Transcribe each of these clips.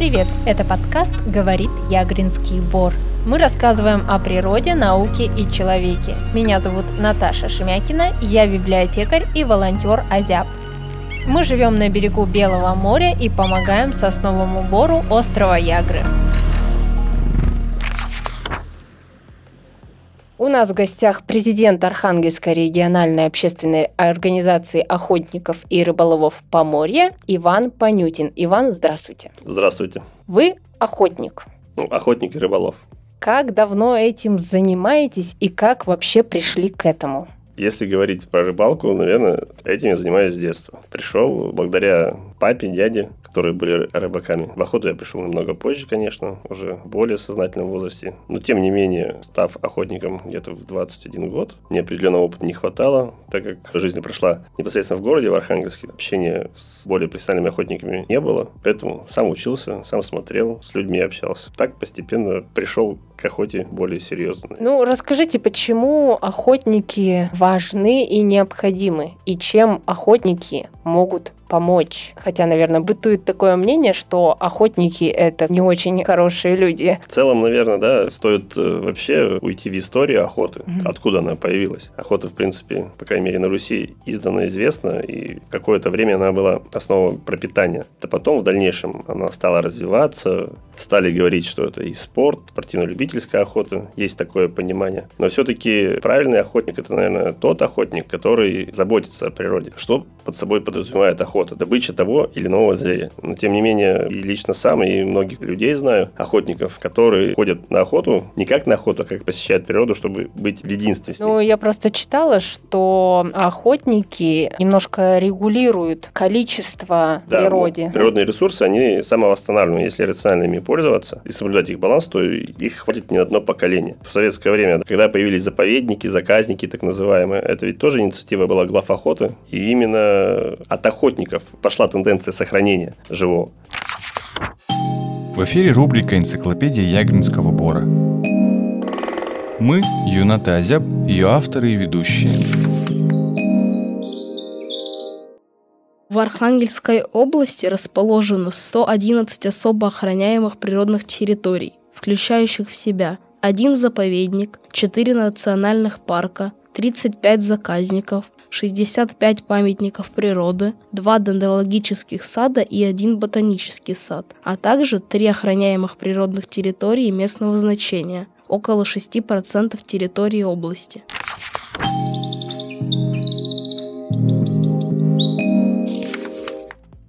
привет! Это подкаст «Говорит Ягринский Бор». Мы рассказываем о природе, науке и человеке. Меня зовут Наташа Шемякина, я библиотекарь и волонтер Азяб. Мы живем на берегу Белого моря и помогаем сосновому бору острова Ягры. У нас в гостях президент Архангельской региональной общественной организации охотников и рыболовов Поморья Иван Панютин. Иван, здравствуйте. Здравствуйте. Вы охотник. Ну, охотник и рыболов. Как давно этим занимаетесь и как вообще пришли к этому? Если говорить про рыбалку, наверное, этим я занимаюсь с детства. Пришел благодаря папе, дяде, которые были рыбаками. В охоту я пришел немного позже, конечно, уже в более сознательном возрасте. Но, тем не менее, став охотником где-то в 21 год, мне определенного опыта не хватало, так как жизнь прошла непосредственно в городе, в Архангельске. Общения с более профессиональными охотниками не было, поэтому сам учился, сам смотрел, с людьми общался. Так постепенно пришел к охоте более серьезно. Ну, расскажите, почему охотники важны и необходимы, и чем охотники могут помочь. Хотя, наверное, бытует такое мнение, что охотники — это не очень хорошие люди. В целом, наверное, да, стоит э, вообще уйти в историю охоты. Mm-hmm. Откуда она появилась? Охота, в принципе, по крайней мере, на Руси издана известна, и в какое-то время она была основой пропитания. Да потом, в дальнейшем, она стала развиваться, стали говорить, что это и спорт, спортивно-любительская охота, есть такое понимание. Но все-таки правильный охотник – это, наверное, тот охотник, который заботится о природе. Что под собой подразумевает охота? Охота, добыча того или иного зверя. Но, тем не менее, и лично сам, и многих людей знаю, охотников, которые ходят на охоту не как на охоту, а как посещают природу, чтобы быть в единстве с ней. Ну, я просто читала, что охотники немножко регулируют количество да, природе. Вот, природные ресурсы, они самовосстанавливаемы. Если рационально ими пользоваться и соблюдать их баланс, то их хватит не на одно поколение. В советское время, когда появились заповедники, заказники, так называемые, это ведь тоже инициатива была глав охоты. И именно от охотников охотников пошла тенденция сохранения живого. В эфире рубрика «Энциклопедия Ягринского бора». Мы – Юната Азяб, ее авторы и ведущие. В Архангельской области расположено 111 особо охраняемых природных территорий, включающих в себя один заповедник, 4 национальных парка, 35 заказников, 65 памятников природы, 2 дендрологических сада и 1 ботанический сад, а также 3 охраняемых природных территории местного значения, около 6% территории области.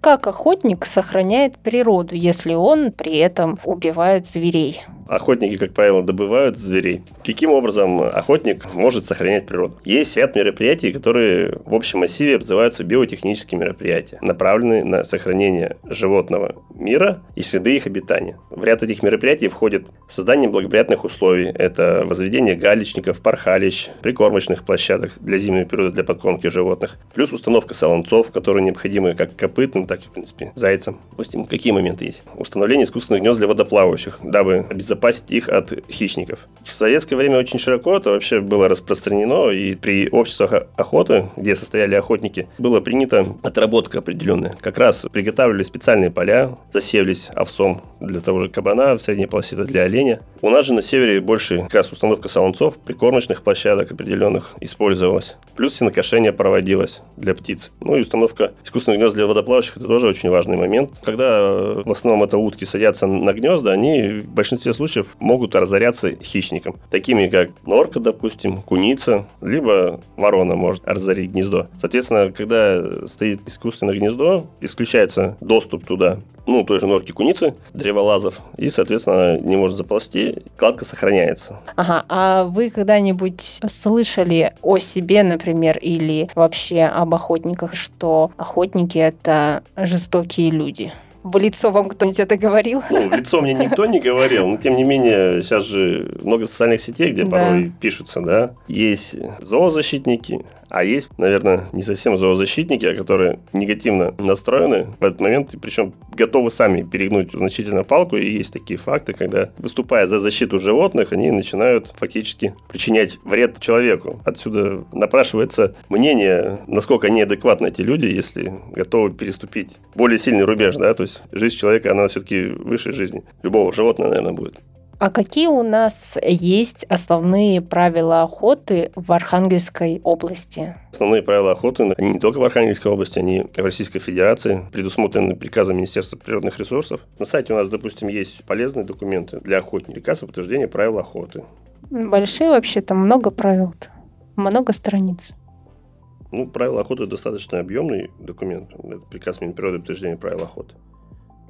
Как охотник сохраняет природу, если он при этом убивает зверей? Охотники, как правило, добывают зверей. Каким образом охотник может сохранять природу? Есть ряд мероприятий, которые в общем массиве называются биотехнические мероприятия, направленные на сохранение животного мира и среды их обитания. В ряд этих мероприятий входит создание благоприятных условий. Это возведение галечников, пархалищ, прикормочных площадок для зимнего периода для подкормки животных, плюс установка солонцов, которые необходимы как копытным, так и, в принципе, зайцам. Допустим, какие моменты есть? Установление искусственных гнезд для водоплавающих, дабы обезопасить обезопасить их от хищников. В советское время очень широко это вообще было распространено, и при обществах охоты, где состояли охотники, было принято отработка определенная. Как раз приготавливали специальные поля, засеивались овсом для того же кабана, в средней полосе для оленя. У нас же на севере больше как раз установка солонцов, прикормочных площадок определенных использовалась. Плюс сенокошение проводилось для птиц. Ну и установка искусственных гнезд для водоплавающих – это тоже очень важный момент. Когда в основном это утки садятся на гнезда, они в большинстве случаев случаев могут разоряться хищником, такими как норка, допустим, куница, либо ворона может разорить гнездо. Соответственно, когда стоит искусственное гнездо, исключается доступ туда, ну, той же норки куницы, древолазов, и, соответственно, не может заползти, кладка сохраняется. Ага, а вы когда-нибудь слышали о себе, например, или вообще об охотниках, что охотники – это жестокие люди? В лицо вам кто-нибудь это говорил? Ну, в лицо мне никто не говорил, но тем не менее, сейчас же много социальных сетей, где да. порой пишутся, да. Есть зоозащитники, а есть, наверное, не совсем зоозащитники, а которые негативно настроены в этот момент, причем готовы сами перегнуть значительно палку. И есть такие факты, когда, выступая за защиту животных, они начинают фактически причинять вред человеку. Отсюда напрашивается мнение, насколько неадекватны эти люди, если готовы переступить более сильный рубеж, да, то есть есть жизнь человека, она все-таки выше жизни. Любого животного, наверное, будет. А какие у нас есть основные правила охоты в Архангельской области? Основные правила охоты, не только в Архангельской области, они в Российской Федерации, предусмотрены приказом Министерства природных ресурсов. На сайте у нас, допустим, есть полезные документы для охотника, приказ о подтверждении правил охоты. Большие вообще, там много правил, много страниц. Ну, правила охоты достаточно объемный документ. Это приказ Минприроды о подтверждении правил охоты.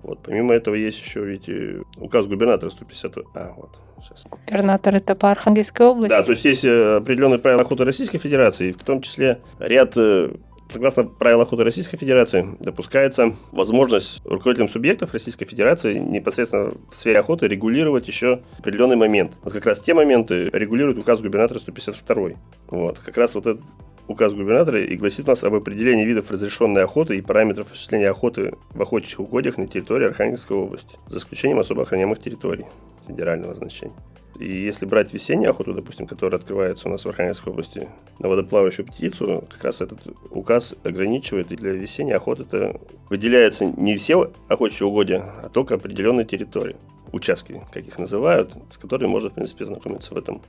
Вот. Помимо этого есть еще, видите, указ губернатора 150... А, вот, сейчас. Губернатор это по Архангельской области? Да, то есть есть э, определенные правила охоты Российской Федерации, в том числе ряд э, Согласно правилам охоты Российской Федерации, допускается возможность руководителям субъектов Российской Федерации непосредственно в сфере охоты регулировать еще определенный момент. Вот как раз те моменты регулирует указ губернатора 152. Вот. Как раз вот этот указ губернатора и гласит у нас об определении видов разрешенной охоты и параметров осуществления охоты в охотничьих угодьях на территории Архангельской области, за исключением особо охраняемых территорий федерального значения. И если брать весеннюю охоту, допустим, которая открывается у нас в Архангельской области на водоплавающую птицу, как раз этот указ ограничивает, и для весенней охоты это выделяется не все охотничьи угодья, а только определенные территории, участки, как их называют, с которыми можно, в принципе, знакомиться в этом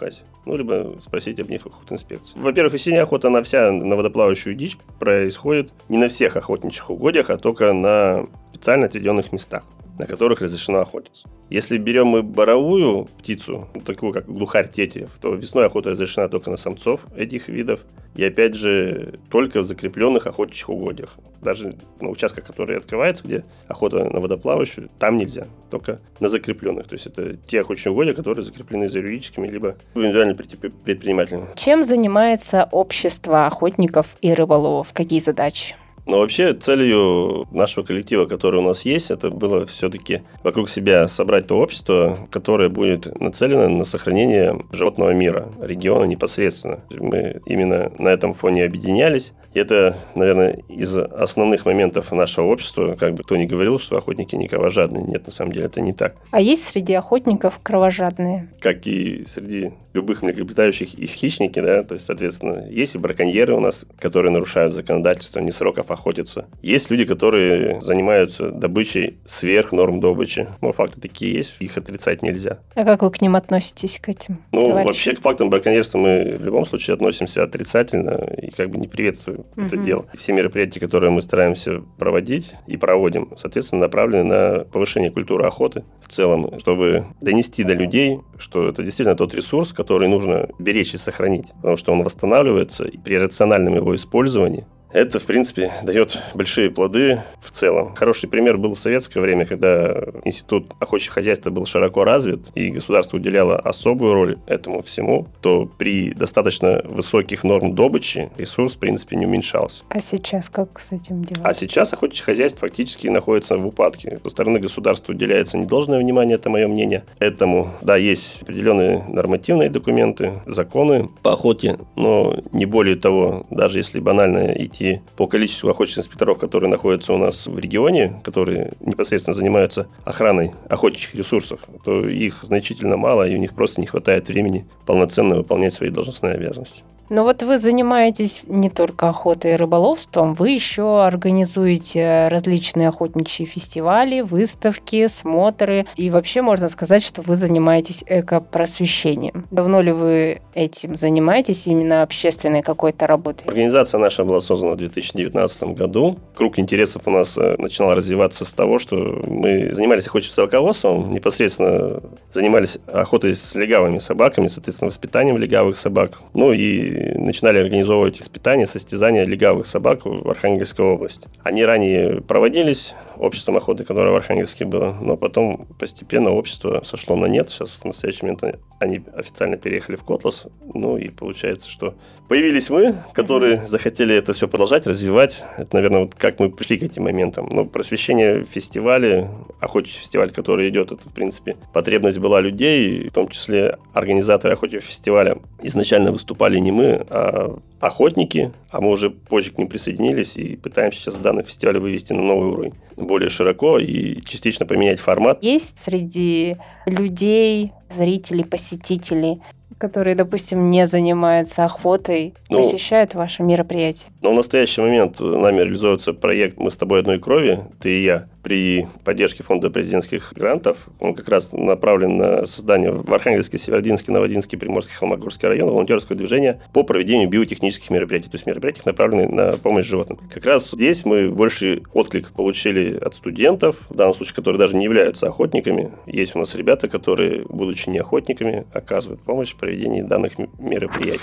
указе. Ну, либо спросить об них в инспекции. Во-первых, весенняя охота, она вся на водоплавающую дичь происходит не на всех охотничьих угодьях, а только на специально отведенных местах на которых разрешено охотиться. Если берем мы боровую птицу, такую как глухарь тетьев, то весной охота разрешена только на самцов этих видов. И опять же, только в закрепленных охотничьих угодьях. Даже на участках, которые открываются, где охота на водоплавающую, там нельзя. Только на закрепленных. То есть это те охотничьи угодья, которые закреплены за юридическими, либо индивидуальными предпринимателями. Чем занимается общество охотников и рыболовов? Какие задачи? Но вообще целью нашего коллектива, который у нас есть, это было все-таки вокруг себя собрать то общество, которое будет нацелено на сохранение животного мира, региона непосредственно. Мы именно на этом фоне объединялись. И это, наверное, из основных моментов нашего общества. Как бы кто ни говорил, что охотники не кровожадные. Нет, на самом деле это не так. А есть среди охотников кровожадные? Как и среди любых млекопитающих и хищники, да, то есть, соответственно, есть и браконьеры у нас, которые нарушают законодательство, не сроков охотятся. Есть люди, которые занимаются добычей сверх норм добычи. Ну, факты такие есть, их отрицать нельзя. А как вы к ним относитесь, к этим? Ну, товарищам? вообще к фактам браконьерства мы в любом случае относимся отрицательно и как бы не приветствуем угу. это дело. Все мероприятия, которые мы стараемся проводить и проводим, соответственно, направлены на повышение культуры охоты в целом, чтобы донести до людей, что это действительно тот ресурс, который нужно беречь и сохранить, потому что он восстанавливается, и при рациональном его использовании это, в принципе, дает большие плоды в целом. Хороший пример был в советское время, когда институт охотничьего хозяйства был широко развит, и государство уделяло особую роль этому всему, то при достаточно высоких норм добычи ресурс, в принципе, не уменьшался. А сейчас как с этим делать? А сейчас охотничье хозяйство фактически находится в упадке. Со стороны государства уделяется недолжное внимание, это мое мнение. Этому, да, есть определенные нормативные документы, законы по охоте, но не более того, даже если банально идти идти по количеству охотничьих инспекторов, которые находятся у нас в регионе, которые непосредственно занимаются охраной охотничьих ресурсов, то их значительно мало, и у них просто не хватает времени полноценно выполнять свои должностные обязанности. Но вот вы занимаетесь не только охотой и рыболовством, вы еще организуете различные охотничьи фестивали, выставки, смотры. И вообще можно сказать, что вы занимаетесь экопросвещением. Давно ли вы этим занимаетесь, именно общественной какой-то работой? Организация наша была создана в 2019 году. Круг интересов у нас э, начинал развиваться с того, что мы занимались охотничьим собаководством, непосредственно занимались охотой с легавыми собаками, соответственно, воспитанием легавых собак. Ну и начинали организовывать испытания, состязания легавых собак в Архангельской области. Они ранее проводились обществом охоты, которое в Архангельске было, но потом постепенно общество сошло на нет. Сейчас в настоящий момент они официально переехали в Котлас. Ну и получается, что появились мы, которые mm-hmm. захотели это все продолжать, развивать. Это, наверное, вот как мы пришли к этим моментам. Но просвещение фестиваля, охотничий фестиваль, который идет, это, в принципе, потребность была людей, в том числе организаторы охотничьего фестиваля изначально выступали не мы, а охотники, а мы уже позже к ним присоединились и пытаемся сейчас данный фестиваль вывести на новый уровень, более широко и частично поменять формат. Есть среди людей, зрителей, посетителей которые, допустим, не занимаются охотой, Ну, посещают ваше мероприятие? Но в настоящий момент нами реализуется проект «Мы с тобой одной крови, ты и я» при поддержке фонда президентских грантов. Он как раз направлен на создание в Архангельске, Северодинске, Новодинске, Приморске, Холмогорске районах волонтерского движения по проведению биотехнических мероприятий, то есть мероприятий, направленных на помощь животным. Как раз здесь мы больше отклик получили от студентов, в данном случае, которые даже не являются охотниками. Есть у нас ребята, которые, будучи не охотниками, оказывают помощь в проведении данных мероприятий.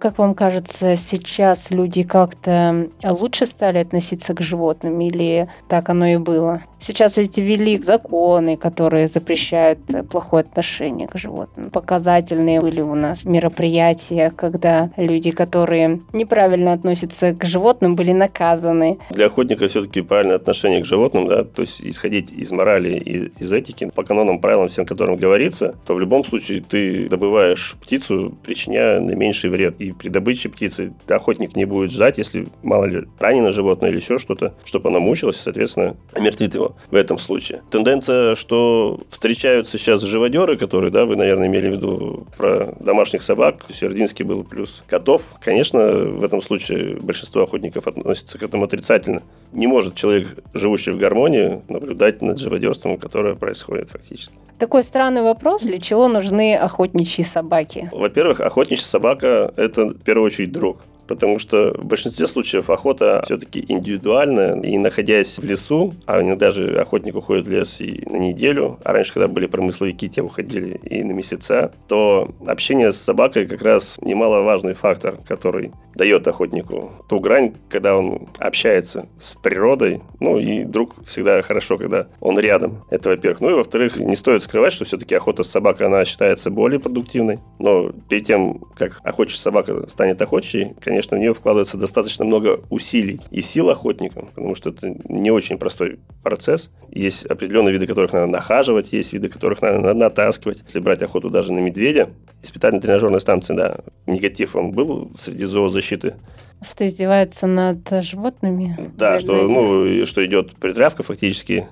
Как вам кажется, сейчас люди как-то лучше стали относиться к животным или так оно и было? Сейчас ведь ввели законы, которые запрещают плохое отношение к животным. Показательные были у нас мероприятия, когда люди, которые неправильно относятся к животным, были наказаны. Для охотника все-таки правильное отношение к животным, да, то есть исходить из морали и из этики, по канонам, правилам, всем которым говорится, то в любом случае ты добываешь птицу, причиняя наименьший вред. И при добыче птицы охотник не будет ждать, если, мало ли, ранено животное или еще что-то, чтобы оно мучилось, соответственно, омертвит его в этом случае. Тенденция, что встречаются сейчас живодеры, которые, да, вы, наверное, имели в виду про домашних собак, Свердинский был плюс котов. Конечно, в этом случае большинство охотников относится к этому отрицательно. Не может человек, живущий в гармонии, наблюдать над живодерством, которое происходит фактически. Такой странный вопрос, для чего нужны охотничьи собаки? Во-первых, охотничья собака – это в первую очередь друг. Потому что в большинстве случаев охота все-таки индивидуальная. И находясь в лесу, а иногда же охотник уходит в лес и на неделю, а раньше, когда были промысловики, те уходили и на месяца, то общение с собакой как раз немаловажный фактор, который дает охотнику ту грань, когда он общается с природой. Ну и друг всегда хорошо, когда он рядом. Это во-первых. Ну и во-вторых, не стоит скрывать, что все-таки охота с собакой, она считается более продуктивной. Но перед тем, как охотчая собака станет охотчей, конечно, конечно, в нее вкладывается достаточно много усилий и сил охотника, потому что это не очень простой процесс. Есть определенные виды, которых надо нахаживать, есть виды, которых надо натаскивать. Если брать охоту даже на медведя, испытательно тренажерной станции, да, негатив он был среди зоозащиты. Что издеваются над животными? Да, что, ну, что идет притравка фактически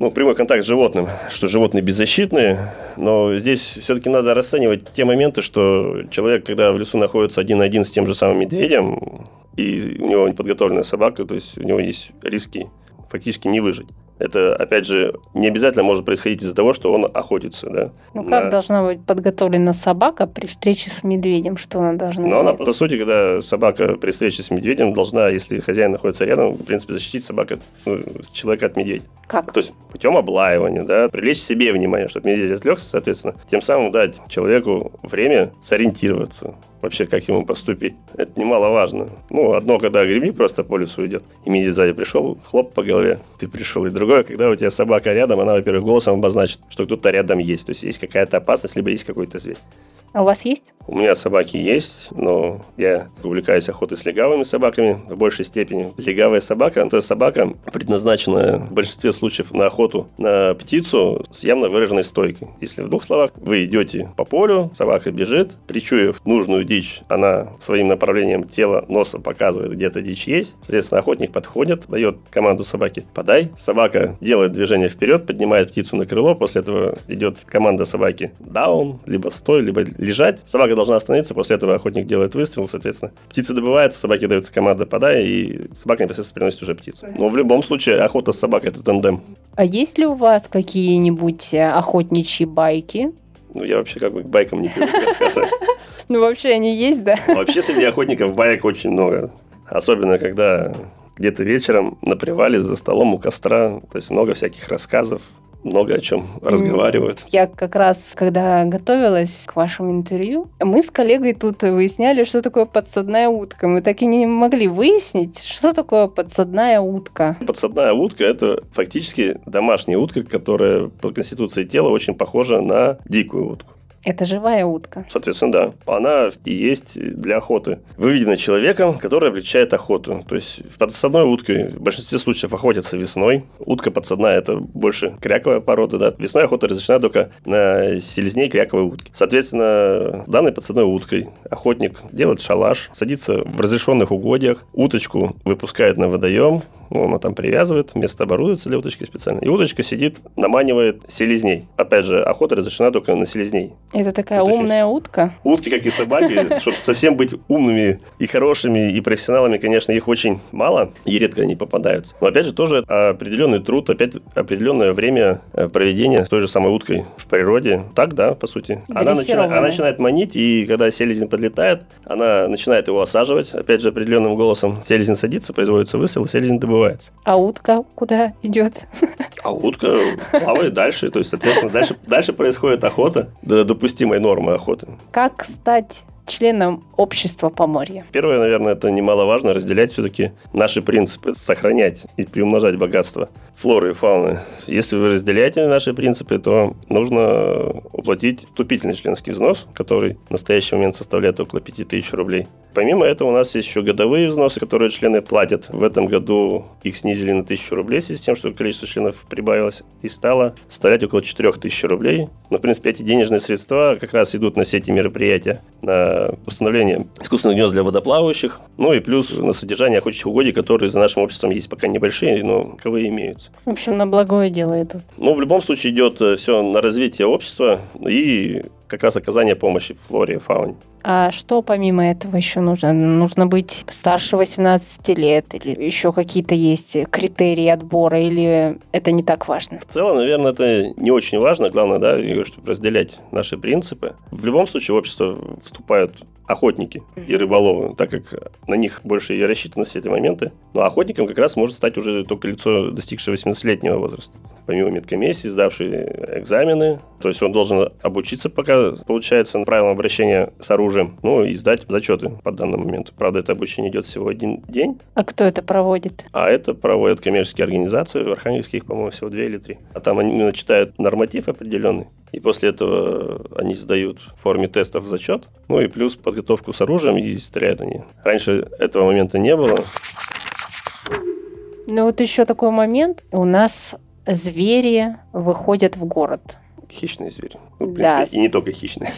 ну, прямой контакт с животным, что животные беззащитные, но здесь все-таки надо расценивать те моменты, что человек, когда в лесу находится один на один с тем же самым медведем, и у него подготовленная собака, то есть у него есть риски фактически не выжить. Это, опять же, не обязательно может происходить из-за того, что он охотится. Да, ну, как на... должна быть подготовлена собака при встрече с медведем? Что она должна Ну, она, по сути, когда собака при встрече с медведем должна, если хозяин находится рядом, в принципе, защитить собака, ну, человека от медведя. Как? То есть путем облаивания, да, привлечь себе внимание, чтобы медведь отвлекся, соответственно, тем самым дать человеку время сориентироваться вообще, как ему поступить. Это немаловажно. Ну, одно, когда гребни просто по лесу идет, и медведь сзади пришел, хлоп по голове, ты пришел. И другое, когда у тебя собака рядом, она, во-первых, голосом обозначит, что кто-то рядом есть. То есть есть какая-то опасность, либо есть какой-то зверь. А у вас есть? У меня собаки есть, но я увлекаюсь охотой с легавыми собаками в большей степени. Легавая собака – это собака, предназначенная в большинстве случаев на охоту на птицу с явно выраженной стойкой. Если в двух словах, вы идете по полю, собака бежит, причуяв нужную дичь, она своим направлением тела, носа показывает, где-то дичь есть. Соответственно, охотник подходит, дает команду собаке «подай». Собака делает движение вперед, поднимает птицу на крыло, после этого идет команда собаки «даун», либо «стой», либо лежать. Собака должна остановиться, после этого охотник делает выстрел, соответственно. Птица добывается, собаке дается команда «подай», и собака непосредственно приносит уже птицу. Но в любом случае охота с собакой – это тандем. А есть ли у вас какие-нибудь э, охотничьи байки? Ну, я вообще как бы к байкам не привык рассказать. Ну, вообще они есть, да? Вообще среди охотников байк очень много. Особенно, когда где-то вечером на привале за столом у костра, то есть много всяких рассказов, много о чем разговаривают. Я как раз, когда готовилась к вашему интервью, мы с коллегой тут выясняли, что такое подсадная утка. Мы так и не могли выяснить, что такое подсадная утка. Подсадная утка – это фактически домашняя утка, которая по конституции тела очень похожа на дикую утку. Это живая утка. Соответственно, да. Она и есть для охоты. Выведена человеком, который облегчает охоту. То есть подсадной уткой в большинстве случаев охотятся весной. Утка подсадная – это больше кряковая порода. Да. Весной охота разрешена только на селезней кряковой утки. Соответственно, данной подсадной уткой охотник делает шалаш, садится в разрешенных угодьях, уточку выпускает на водоем, ну, она там привязывает, место оборудуется для уточки специально. И уточка сидит, наманивает селезней. Опять же, охота разрешена только на селезней. Это такая Уточнись. умная утка? Утки, как и собаки, чтобы совсем быть умными и хорошими, и профессионалами, конечно, их очень мало, и редко они попадаются. Но, опять же, тоже определенный труд, опять определенное время э, проведения с той же самой уткой в природе. Так, да, по сути. Она начинает, она начинает манить, и когда селезень подлетает, она начинает его осаживать, опять же, определенным голосом. Селезень садится, производится выстрел, селезень добывает забывается. А утка куда идет? А утка плавает дальше, то есть, соответственно, дальше, дальше происходит охота до допустимой нормы охоты. Как стать членом общества Поморья? Первое, наверное, это немаловажно разделять все-таки наши принципы, сохранять и приумножать богатство флоры и фауны. Если вы разделяете наши принципы, то нужно уплатить вступительный членский взнос, который в настоящий момент составляет около 5000 рублей. Помимо этого у нас есть еще годовые взносы, которые члены платят. В этом году их снизили на 1000 рублей в связи с тем, что количество членов прибавилось и стало составлять около 4000 рублей. Но, в принципе, эти денежные средства как раз идут на все эти мероприятия, на установление искусственных гнезд для водоплавающих, ну и плюс на содержание охотничьих угодий, которые за нашим обществом есть пока небольшие, но ковые имеются. В общем, на благое дело идут. Ну, в любом случае идет э, все на развитие общества и как раз оказание помощи флоре и фауне. А что помимо этого еще нужно? Нужно быть старше 18 лет или еще какие-то есть критерии отбора или это не так важно? В целом, наверное, это не очень важно. Главное, да, чтобы разделять наши принципы. В любом случае в общество вступают охотники и рыболовы, так как на них больше и рассчитаны все эти моменты. Но охотником как раз может стать уже только лицо, достигшее 18-летнего возраста. Помимо медкомиссии, сдавший экзамены. То есть он должен обучиться, пока получается правилам обращения с оружием, ну и сдать зачеты по данному моменту. Правда, это обучение идет всего один день. А кто это проводит? А это проводят коммерческие организации. В Архангельске их, по-моему, всего две или три. А там они начитают норматив определенный. И после этого они сдают в форме тестов зачет. Ну и плюс подготовку с оружием и стреляют они. Раньше этого момента не было. Ну вот еще такой момент. У нас звери выходят в город. Хищные звери. Ну, в принципе, да. И не только хищные.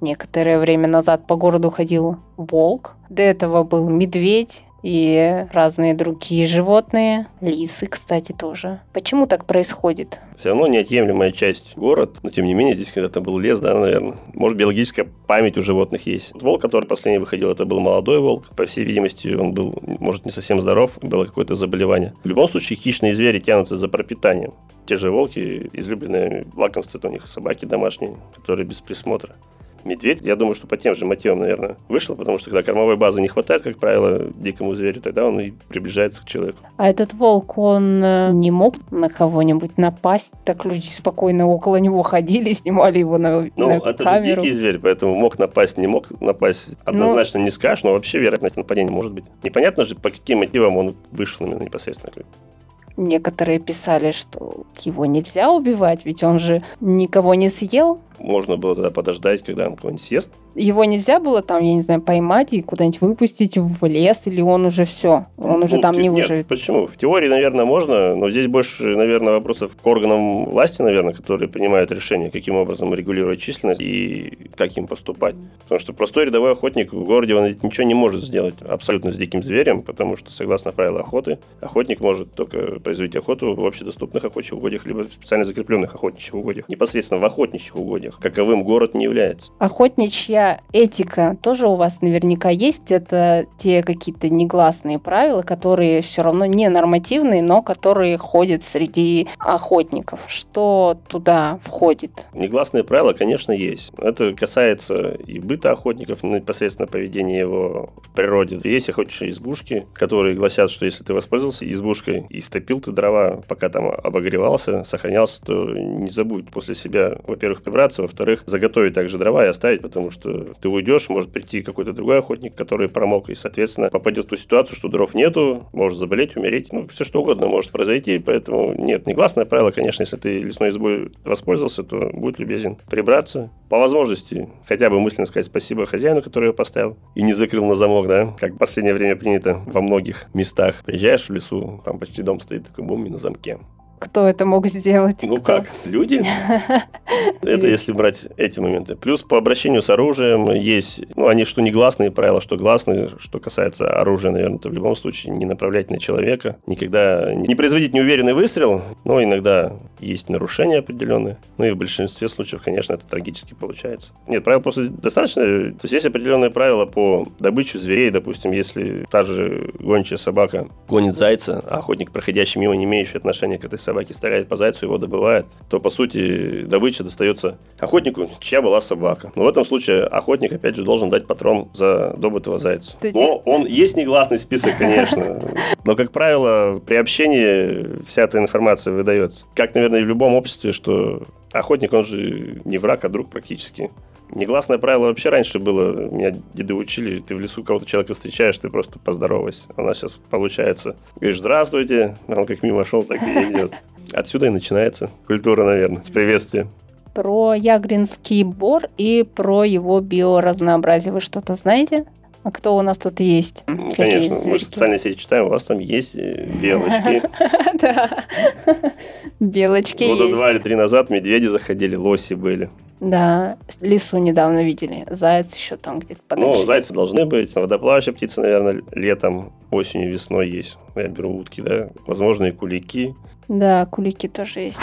Некоторое время назад по городу ходил волк. До этого был медведь и разные другие животные, лисы, кстати, тоже. Почему так происходит? Все равно неотъемлемая часть город, но тем не менее здесь когда-то был лес, да, наверное. Может, биологическая память у животных есть. Волк, который последний выходил, это был молодой волк. По всей видимости, он был, может, не совсем здоров, было какое-то заболевание. В любом случае, хищные звери тянутся за пропитанием. Те же волки, излюбленные лакомства, это у них собаки домашние, которые без присмотра. Медведь, я думаю, что по тем же мотивам, наверное, вышел, потому что когда кормовой базы не хватает, как правило, дикому зверю, тогда он и приближается к человеку. А этот волк, он э, не мог на кого-нибудь напасть? Так люди спокойно около него ходили, снимали его на, ну, на это камеру. же дикий зверь, поэтому мог напасть, не мог напасть. Ну, однозначно ну, не скажешь, но вообще вероятность нападения может быть. Непонятно же, по каким мотивам он вышел именно непосредственно Некоторые писали, что его нельзя убивать, ведь он же никого не съел. Можно было тогда подождать, когда он кого-нибудь съест. Его нельзя было там, я не знаю, поймать и куда-нибудь выпустить в лес, или он уже все, он ну, уже там не выживет. Нет, почему? В теории, наверное, можно, но здесь больше, наверное, вопросов к органам власти, наверное, которые принимают решение, каким образом регулировать численность и как им поступать. Потому что простой рядовой охотник в городе, он ничего не может сделать абсолютно с диким зверем, потому что, согласно правилам охоты, охотник может только производить охоту в общедоступных охотничьих угодьях, либо в специально закрепленных охотничьих угодьях. Непосредственно в охотничьих угодьях. Каковым город не является. Охотничья этика тоже у вас наверняка есть. Это те какие-то негласные правила, которые все равно не нормативные, но которые ходят среди охотников. Что туда входит? Негласные правила, конечно, есть. Это касается и быта охотников, непосредственно поведения его в природе. Есть охотничьи избушки, которые гласят, что если ты воспользовался избушкой и стопил топил ты дрова, пока там обогревался, сохранялся, то не забудь после себя, во-первых, прибраться, передвигаться, во-вторых, заготовить также дрова и оставить, потому что ты уйдешь, может прийти какой-то другой охотник, который промок, и, соответственно, попадет в ту ситуацию, что дров нету, может заболеть, умереть, ну, все что угодно может произойти, поэтому нет, негласное правило, конечно, если ты лесной избой воспользовался, то будь любезен прибраться. По возможности хотя бы мысленно сказать спасибо хозяину, который его поставил и не закрыл на замок, да, как в последнее время принято во многих местах. Приезжаешь в лесу, там почти дом стоит такой бум и на замке. Кто это мог сделать? Ну Кто? как, люди? Это если брать эти моменты. Плюс по обращению с оружием есть, ну, они что негласные правила, что гласные, что касается оружия, наверное, то в любом случае не направлять на человека, никогда не производить неуверенный выстрел, но иногда есть нарушения определенные, ну и в большинстве случаев, конечно, это трагически получается. Нет, правил просто достаточно, то есть есть определенные правила по добыче зверей, допустим, если та же гончая собака гонит зайца, а охотник, проходящий мимо, не имеющий отношения к этой собаке, стреляет по зайцу, его добывает, то, по сути, добыча достается охотнику, чья была собака. Но в этом случае охотник, опять же, должен дать патрон за добытого зайца. Но он есть негласный список, конечно. Но, как правило, при общении вся эта информация выдается. Как, наверное, и в любом обществе, что охотник, он же не враг, а друг практически. Негласное правило вообще раньше было, меня деды учили, ты в лесу кого-то человека встречаешь, ты просто поздоровайся. У нас сейчас получается, говоришь «здравствуйте», он как мимо шел, так и идет. Отсюда и начинается культура, наверное, с приветствия. Про Ягринский бор и про его биоразнообразие вы что-то знаете? А кто у нас тут есть? Ну, Конечно, мы же социальные сети читаем, у вас там есть э, белочки. Да. Белочки Года два или три назад медведи заходили, лоси были. Да, лису недавно видели. Заяц еще там где-то Ну, подальше. зайцы должны быть. Водоплавающая птица, наверное, летом, осенью, весной есть. Я беру утки, да. Возможно, и кулики. Да, кулики тоже есть.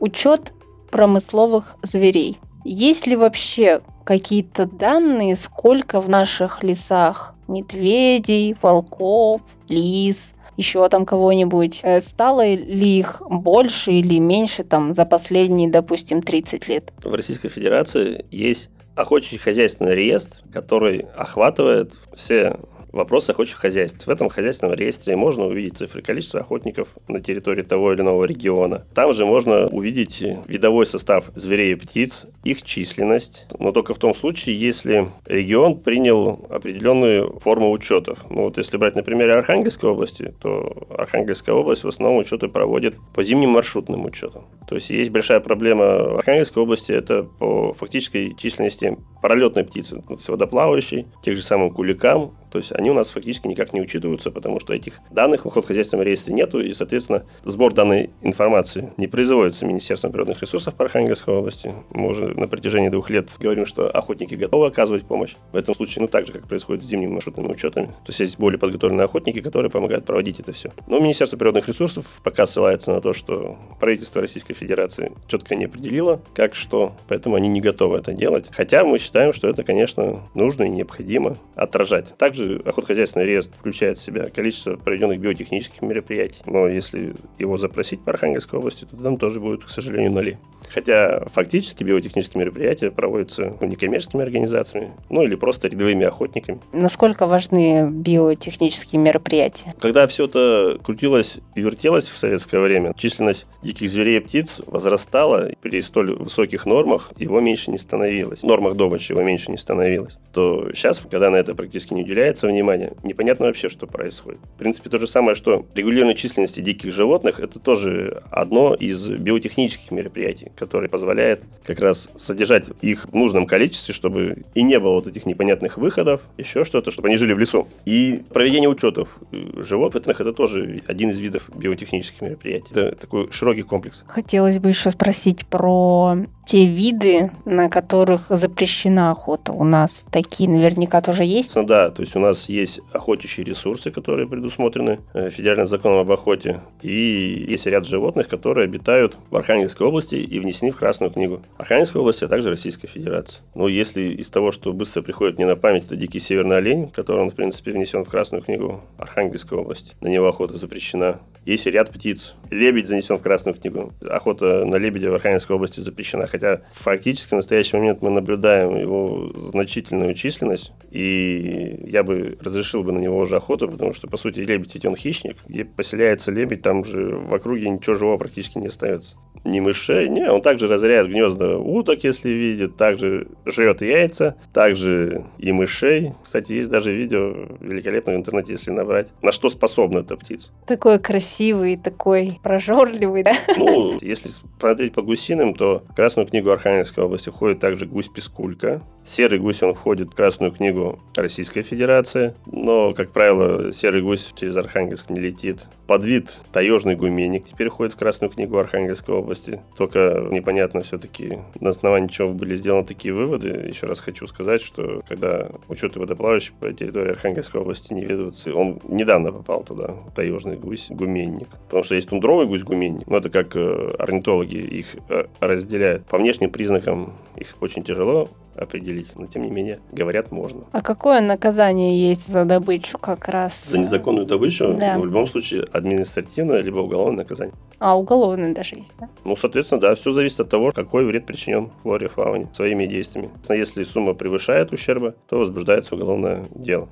Учет промысловых зверей. Есть ли вообще какие-то данные, сколько в наших лесах медведей, волков, лис, еще там кого-нибудь, э, стало ли их больше или меньше там за последние, допустим, 30 лет? В Российской Федерации есть охотничий хозяйственный реестр, который охватывает все вопросы охотчих хозяйств. В этом хозяйственном реестре можно увидеть цифры количества охотников на территории того или иного региона. Там же можно увидеть видовой состав зверей и птиц, их численность, но только в том случае, если регион принял определенную форму учетов. Ну вот если брать на примере Архангельской области, то Архангельская область в основном учеты проводит по зимним маршрутным учетам. То есть есть большая проблема в Архангельской области, это по фактической численности паралетной птицы, ну, водоплавающей, тех же самым куликам, то есть они у нас фактически никак не учитываются, потому что этих данных в охотхозяйственном реестре нету, и, соответственно, сбор данной информации не производится Министерством природных ресурсов по Архангельской области. Мы уже на протяжении двух лет говорим, что охотники готовы оказывать помощь. В этом случае, ну, так же, как происходит с зимними маршрутными учетами. То есть есть более подготовленные охотники, которые помогают проводить это все. Но Министерство природных ресурсов пока ссылается на то, что правительство Российской Федерации четко не определило, как что, поэтому они не готовы это делать. Хотя мы считаем, что это, конечно, нужно и необходимо отражать. Также охотхозяйственный реестр включает в себя количество проведенных биотехнических мероприятий. Но если его запросить по Архангельской области, то там тоже будет, к сожалению, нули. Хотя фактически биотехнические мероприятия проводятся некоммерческими организациями, ну или просто рядовыми охотниками. Насколько важны биотехнические мероприятия? Когда все это крутилось и вертелось в советское время, численность диких зверей и птиц возрастала, и при столь высоких нормах его меньше не становилось. В нормах добычи его меньше не становилось. То сейчас, когда на это практически не уделяется внимания, непонятно вообще, что происходит. В принципе, то же самое, что регулирование численности диких животных, это тоже одно из биотехнических мероприятий, которое позволяет как раз содержать их в нужном количестве, чтобы и не было вот этих непонятных выходов, еще что-то, чтобы они жили в лесу. И проведение учетов э, животных, это тоже один из видов биотехнических мероприятий. Это такой широкий комплекс. Хотелось бы еще спросить про те виды, на которых запрещена охота. У нас такие наверняка тоже есть. Ну да, то есть у нас есть охотничьи ресурсы, которые предусмотрены э, федеральным законом об охоте, и есть ряд животных, которые обитают в Архангельской области и внесены в Красную книгу. Архангельской области, а также Российской Федерации. Но если из того, что быстро приходит мне на память, это дикий северный олень, который, он, в принципе, внесен в Красную книгу Архангельской области. На него охота запрещена. Есть ряд птиц. Лебедь занесен в Красную книгу. Охота на лебедя в Архангельской области запрещена. Хотя фактически в настоящий момент мы наблюдаем его значительную численность. И я бы разрешил бы на него уже охоту, потому что, по сути, лебедь ведь он хищник. Где поселяется лебедь, там же в округе ничего живого практически не остается. Ни мышей, не, он также разоряет гнезда уток, если видит, также жрет яйца, также и мышей. Кстати, есть даже видео великолепно в интернете, если набрать, на что способна эта птица. Такой красивый, такой прожорливый, да? Ну, если смотреть по гусиным, то в Красную книгу Архангельской области входит также гусь-пескулька. Серый гусь, он входит в Красную книгу Российской Федерации. Но, как правило, серый гусь через Архангельск не летит. Подвид таежный гуменник теперь входит в Красную книгу Архангельской области. Только непонятно все-таки, на основании чего были сделаны такие выводы. Еще раз хочу сказать, что когда учеты водоплавающих по территории Архангельской области не ведутся, он недавно попал туда, таежный гусь, гуменник. Потому что есть тундровый гусь-гуменник, но это как э, орнитологи их э, разделяют. По внешним признакам их очень тяжело определить, но тем не менее, говорят, можно. А какое наказание есть за добычу как раз? За незаконную добычу, Да. ну, в любом случае, административное либо уголовное наказание. А, уголовное даже есть, да? Ну, соответственно, да, все зависит от того, какой вред причинен флоре, фауне своими действиями. Если сумма превышает ущерба, то возбуждается уголовное дело.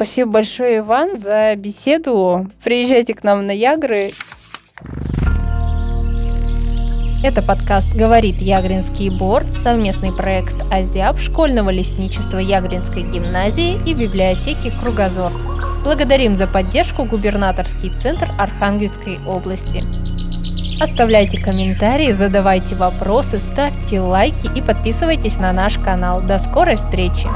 Спасибо большое, Иван, за беседу. Приезжайте к нам на Ягры. Это подкаст «Говорит Ягринский бор», совместный проект «Азиаб» школьного лесничества Ягринской гимназии и библиотеки «Кругозор». Благодарим за поддержку губернаторский центр Архангельской области. Оставляйте комментарии, задавайте вопросы, ставьте лайки и подписывайтесь на наш канал. До скорой встречи!